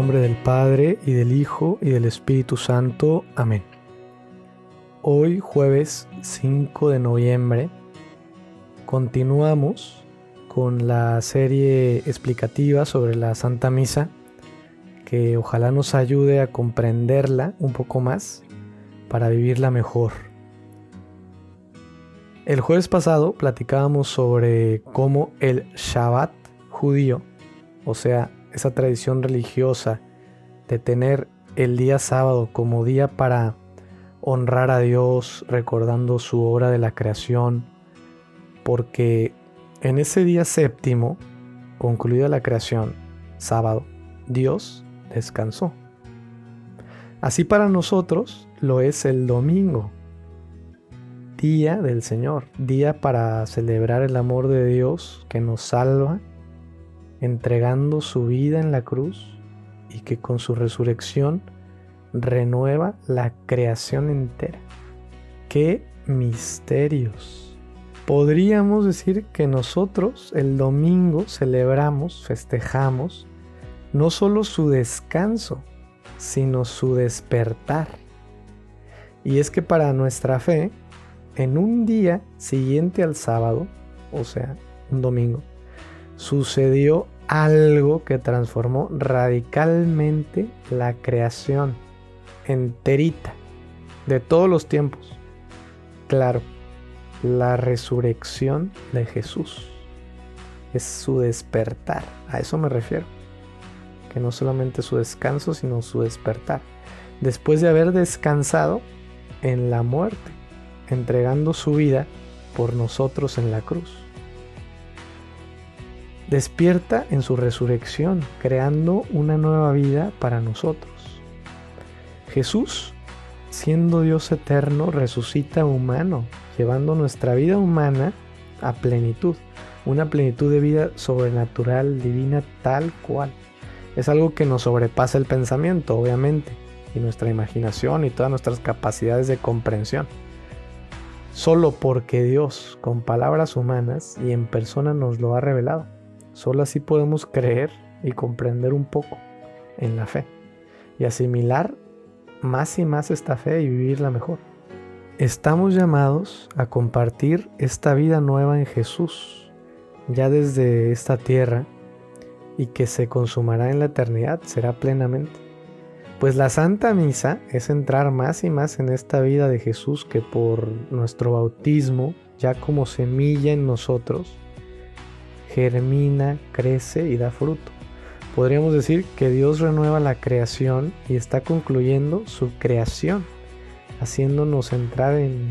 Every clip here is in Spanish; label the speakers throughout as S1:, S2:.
S1: nombre del Padre y del Hijo y del Espíritu Santo. Amén. Hoy jueves 5 de noviembre continuamos con la serie explicativa sobre la Santa Misa que ojalá nos ayude a comprenderla un poco más para vivirla mejor. El jueves pasado platicábamos sobre cómo el Shabbat judío, o sea, esa tradición religiosa de tener el día sábado como día para honrar a Dios, recordando su obra de la creación, porque en ese día séptimo, concluida la creación, sábado, Dios descansó. Así para nosotros lo es el domingo, día del Señor, día para celebrar el amor de Dios que nos salva entregando su vida en la cruz y que con su resurrección renueva la creación entera. ¡Qué misterios! Podríamos decir que nosotros el domingo celebramos, festejamos, no solo su descanso, sino su despertar. Y es que para nuestra fe, en un día siguiente al sábado, o sea, un domingo, sucedió algo que transformó radicalmente la creación enterita de todos los tiempos. Claro, la resurrección de Jesús es su despertar, a eso me refiero. Que no solamente su descanso, sino su despertar. Después de haber descansado en la muerte, entregando su vida por nosotros en la cruz despierta en su resurrección, creando una nueva vida para nosotros. Jesús, siendo Dios eterno, resucita humano, llevando nuestra vida humana a plenitud, una plenitud de vida sobrenatural, divina, tal cual. Es algo que nos sobrepasa el pensamiento, obviamente, y nuestra imaginación y todas nuestras capacidades de comprensión. Solo porque Dios, con palabras humanas y en persona, nos lo ha revelado. Solo así podemos creer y comprender un poco en la fe y asimilar más y más esta fe y vivirla mejor. Estamos llamados a compartir esta vida nueva en Jesús, ya desde esta tierra, y que se consumará en la eternidad, será plenamente. Pues la Santa Misa es entrar más y más en esta vida de Jesús que por nuestro bautismo, ya como semilla en nosotros, germina, crece y da fruto. Podríamos decir que Dios renueva la creación y está concluyendo su creación, haciéndonos entrar en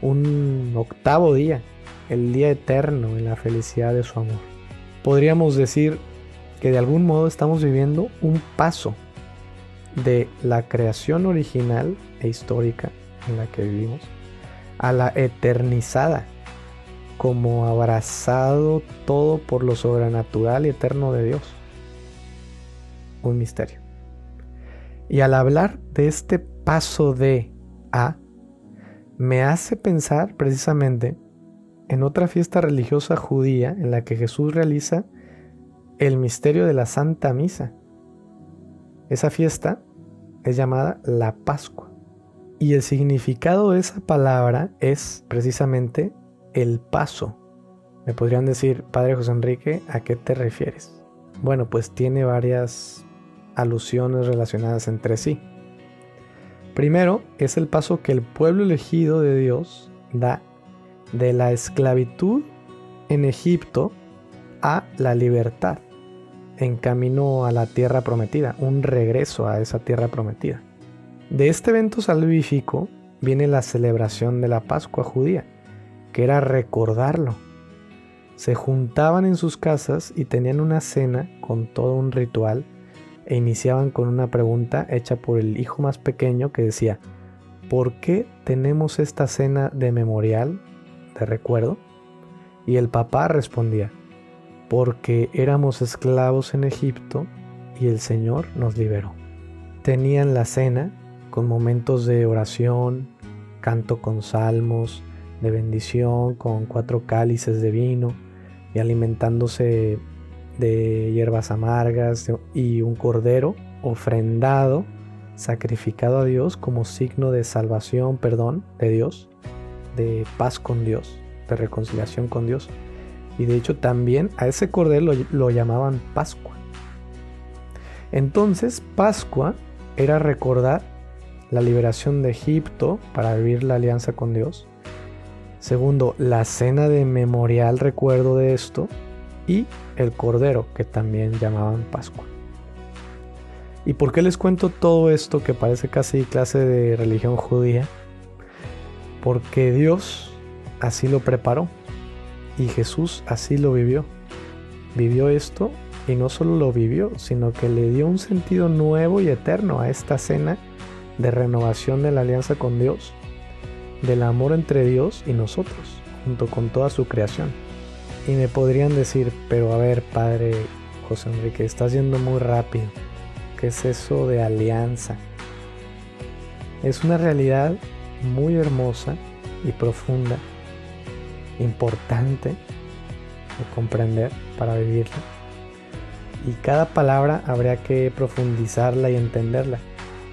S1: un octavo día, el día eterno, en la felicidad de su amor. Podríamos decir que de algún modo estamos viviendo un paso de la creación original e histórica en la que vivimos a la eternizada como abrazado todo por lo sobrenatural y eterno de Dios. Un misterio. Y al hablar de este paso de A, me hace pensar precisamente en otra fiesta religiosa judía en la que Jesús realiza el misterio de la Santa Misa. Esa fiesta es llamada la Pascua. Y el significado de esa palabra es precisamente el paso. Me podrían decir, Padre José Enrique, ¿a qué te refieres? Bueno, pues tiene varias alusiones relacionadas entre sí. Primero, es el paso que el pueblo elegido de Dios da de la esclavitud en Egipto a la libertad, en camino a la tierra prometida, un regreso a esa tierra prometida. De este evento salvífico viene la celebración de la Pascua judía, que era recordarlo. Se juntaban en sus casas y tenían una cena con todo un ritual e iniciaban con una pregunta hecha por el hijo más pequeño que decía, ¿por qué tenemos esta cena de memorial, de recuerdo? Y el papá respondía, porque éramos esclavos en Egipto y el Señor nos liberó. Tenían la cena con momentos de oración, canto con salmos, de bendición con cuatro cálices de vino y alimentándose de hierbas amargas y un cordero ofrendado, sacrificado a Dios como signo de salvación, perdón de Dios, de paz con Dios, de reconciliación con Dios. Y de hecho también a ese cordero lo, llamaban Pascua. Entonces Pascua era recordar la liberación de Egipto para vivir la alianza con Dios. Segundo, la cena de memorial recuerdo de esto. Y el cordero, que también llamaban Pascua. ¿Y por qué les cuento todo esto que parece casi clase de religión judía? Porque Dios así lo preparó y Jesús así lo vivió. Vivió esto y no solo lo vivió, sino que le dio un sentido nuevo y eterno a esta cena de renovación de la alianza con Dios, del amor entre Dios y nosotros, junto con toda su creación. Y me podrían decir, pero a ver, padre José Enrique, estás yendo muy rápido. ¿Qué es eso de alianza? Es una realidad muy hermosa y profunda importante de comprender para vivirla. Y cada palabra habría que profundizarla y entenderla.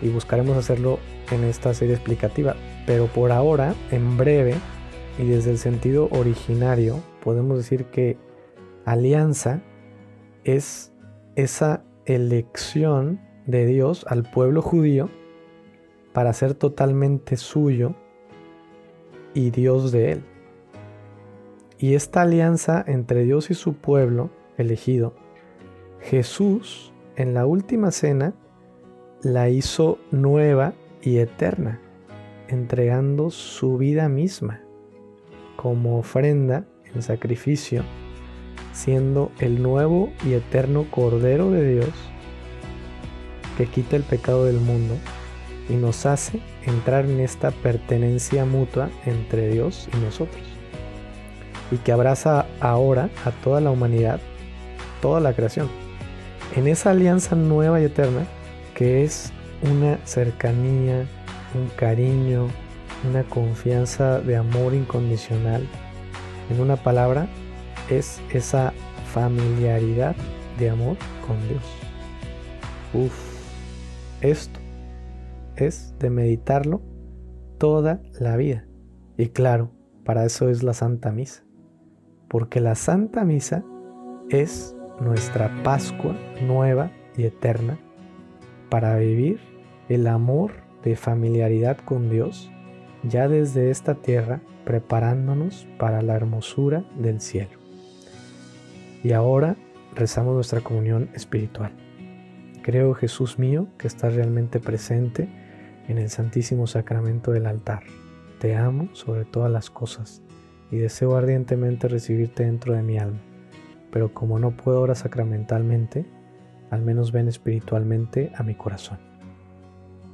S1: Y buscaremos hacerlo en esta serie explicativa. Pero por ahora, en breve, y desde el sentido originario, podemos decir que alianza es esa elección de Dios al pueblo judío para ser totalmente suyo y Dios de él. Y esta alianza entre Dios y su pueblo elegido, Jesús en la última cena la hizo nueva y eterna, entregando su vida misma como ofrenda en sacrificio, siendo el nuevo y eterno Cordero de Dios que quita el pecado del mundo y nos hace entrar en esta pertenencia mutua entre Dios y nosotros y que abraza ahora a toda la humanidad, toda la creación, en esa alianza nueva y eterna que es una cercanía, un cariño, una confianza de amor incondicional. En una palabra, es esa familiaridad de amor con Dios. Uf, esto es de meditarlo toda la vida. Y claro, para eso es la Santa Misa porque la Santa Misa es nuestra Pascua nueva y eterna para vivir el amor de familiaridad con Dios ya desde esta tierra preparándonos para la hermosura del cielo. Y ahora rezamos nuestra comunión espiritual. Creo, Jesús mío, que estás realmente presente en el Santísimo Sacramento del altar. Te amo sobre todas las cosas y deseo ardientemente recibirte dentro de mi alma. Pero como no puedo ahora sacramentalmente, al menos ven espiritualmente a mi corazón.